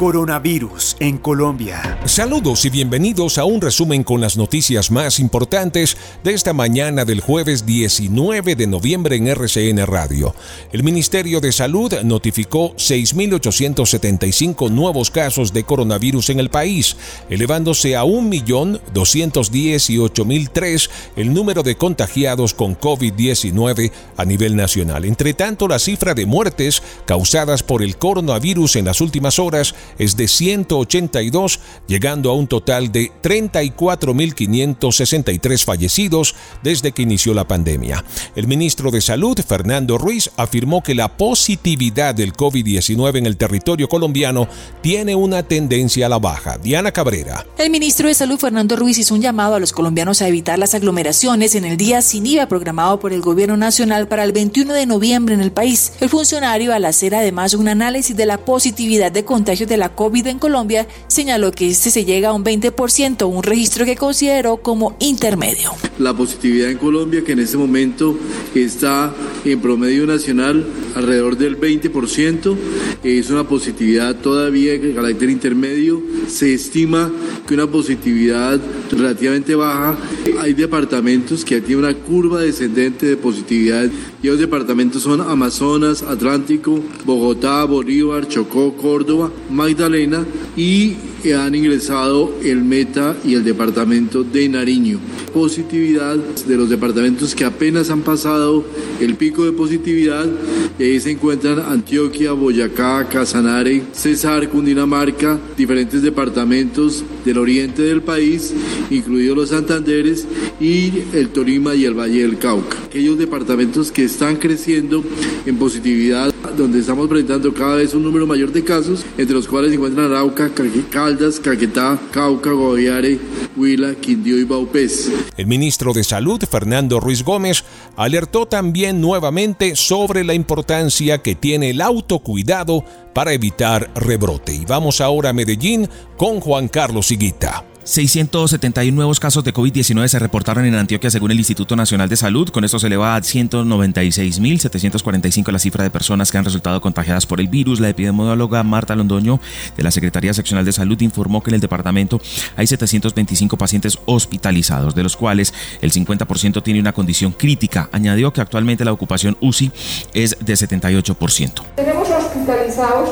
Coronavirus en Colombia. Saludos y bienvenidos a un resumen con las noticias más importantes de esta mañana del jueves 19 de noviembre en RCN Radio. El Ministerio de Salud notificó 6.875 nuevos casos de coronavirus en el país, elevándose a 1.218.003 el número de contagiados con COVID-19 a nivel nacional. Entre tanto, la cifra de muertes causadas por el coronavirus en las últimas horas es de 182, llegando a un total de 34.563 fallecidos desde que inició la pandemia. El ministro de Salud, Fernando Ruiz, afirmó que la positividad del COVID-19 en el territorio colombiano tiene una tendencia a la baja. Diana Cabrera. El ministro de Salud, Fernando Ruiz, hizo un llamado a los colombianos a evitar las aglomeraciones en el día sin IVA programado por el gobierno nacional para el 21 de noviembre en el país. El funcionario, al hacer además un análisis de la positividad de contagios de la COVID en Colombia, señaló que este se llega a un 20%, un registro que consideró como intermedio. La positividad en Colombia, que en este momento está en promedio nacional alrededor del 20%, es una positividad todavía de carácter intermedio. Se estima que una positividad relativamente baja. Hay departamentos que tienen una curva descendente de positividad y los departamentos son Amazonas, Atlántico, Bogotá, Bolívar, Chocó, Córdoba, Magdalena y han ingresado el Meta y el departamento de Nariño. Positividad de los departamentos que apenas han pasado el pico de positividad y ahí se encuentran Antioquia, Boyacá, Casanare, Cesar, Cundinamarca, diferentes departamentos del oriente del país, incluidos los Santanderes y el Tolima y el Valle del Cauca. Aquellos departamentos que están creciendo en positividad, donde estamos presentando cada vez un número mayor de casos, entre los cuales se encuentran Arauca, Caldas, Caquetá, Cauca, Guaviare, Huila, Quindío y Baupés. El ministro de Salud, Fernando Ruiz Gómez, alertó también nuevamente sobre la importancia que tiene el autocuidado para evitar rebrote. Y vamos ahora a Medellín con Juan Carlos Higuita. 671 nuevos casos de COVID-19 se reportaron en Antioquia según el Instituto Nacional de Salud. Con esto se eleva a 196.745 la cifra de personas que han resultado contagiadas por el virus. La epidemióloga Marta Londoño de la Secretaría Seccional de Salud informó que en el departamento hay 725 pacientes hospitalizados, de los cuales el 50% tiene una condición crítica. Añadió que actualmente la ocupación UCI es de 78%. Tenemos hospitalizados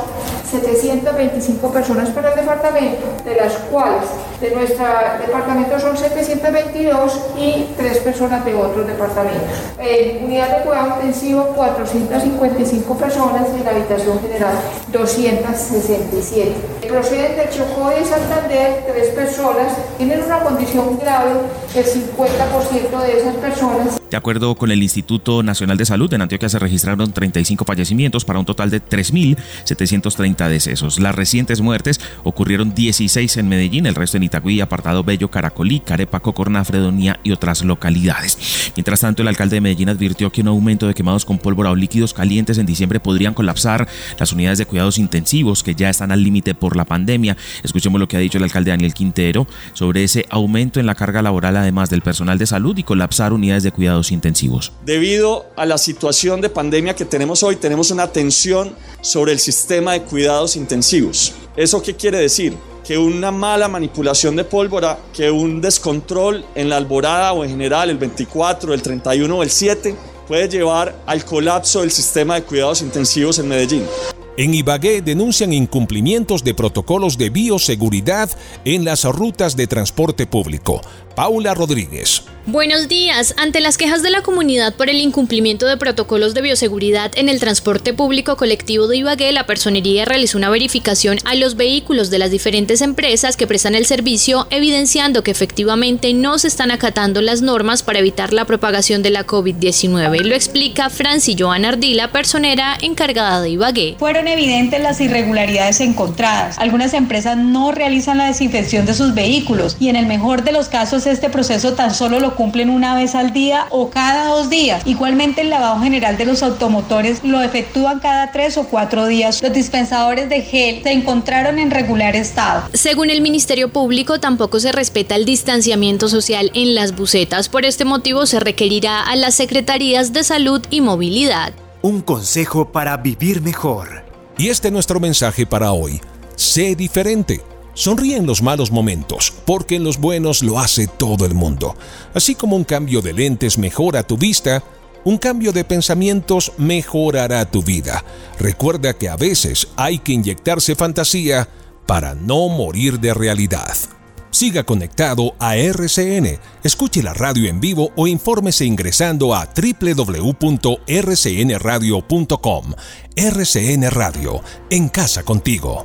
725 personas para el departamento, de las cuales de nuestro departamento son 722 y tres personas de otros departamentos. En unidad de cuidado intensivo 455 personas en la habitación general 267. Proceden de Chocó y Santander tres personas, tienen una condición grave, el 50% de esas personas de acuerdo con el Instituto Nacional de Salud, en Antioquia se registraron 35 fallecimientos para un total de 3.730 decesos. Las muertes ocurrieron 16 en Medellín, el resto en Itagüí, Apartado Bello, Caracolí, Carepa, Cocorná, Fredonia y otras localidades. Mientras tanto, el alcalde de Medellín advirtió que un aumento de quemados con pólvora o líquidos calientes en diciembre podrían colapsar las unidades de cuidados intensivos que ya están al límite por la pandemia. Escuchemos lo que ha dicho el alcalde Daniel Quintero sobre ese aumento en la carga laboral además del personal de salud y colapsar unidades de cuidados intensivos. Debido a la situación de pandemia que tenemos hoy, tenemos una tensión sobre el sistema de cuidados intensivos. ¿Eso qué quiere decir? Que una mala manipulación de pólvora, que un descontrol en la alborada o en general el 24, el 31 o el 7 puede llevar al colapso del sistema de cuidados intensivos en Medellín. En Ibagué denuncian incumplimientos de protocolos de bioseguridad en las rutas de transporte público. Paula Rodríguez. Buenos días. Ante las quejas de la comunidad por el incumplimiento de protocolos de bioseguridad en el transporte público colectivo de Ibagué, la personería realizó una verificación a los vehículos de las diferentes empresas que prestan el servicio, evidenciando que efectivamente no se están acatando las normas para evitar la propagación de la COVID-19. Lo explica Franci Joana Ardila, personera encargada de Ibagué. Fueron evidentes las irregularidades encontradas. Algunas empresas no realizan la desinfección de sus vehículos y en el mejor de los casos este proceso tan solo lo cumplen una vez al día o cada dos días. Igualmente el lavado general de los automotores lo efectúan cada tres o cuatro días. Los dispensadores de gel se encontraron en regular estado. Según el Ministerio Público, tampoco se respeta el distanciamiento social en las bucetas. Por este motivo se requerirá a las Secretarías de Salud y Movilidad. Un consejo para vivir mejor. Y este es nuestro mensaje para hoy. Sé diferente. Sonríe en los malos momentos, porque en los buenos lo hace todo el mundo. Así como un cambio de lentes mejora tu vista, un cambio de pensamientos mejorará tu vida. Recuerda que a veces hay que inyectarse fantasía para no morir de realidad. Siga conectado a RCN, escuche la radio en vivo o infórmese ingresando a www.rcnradio.com. RCN Radio, en casa contigo.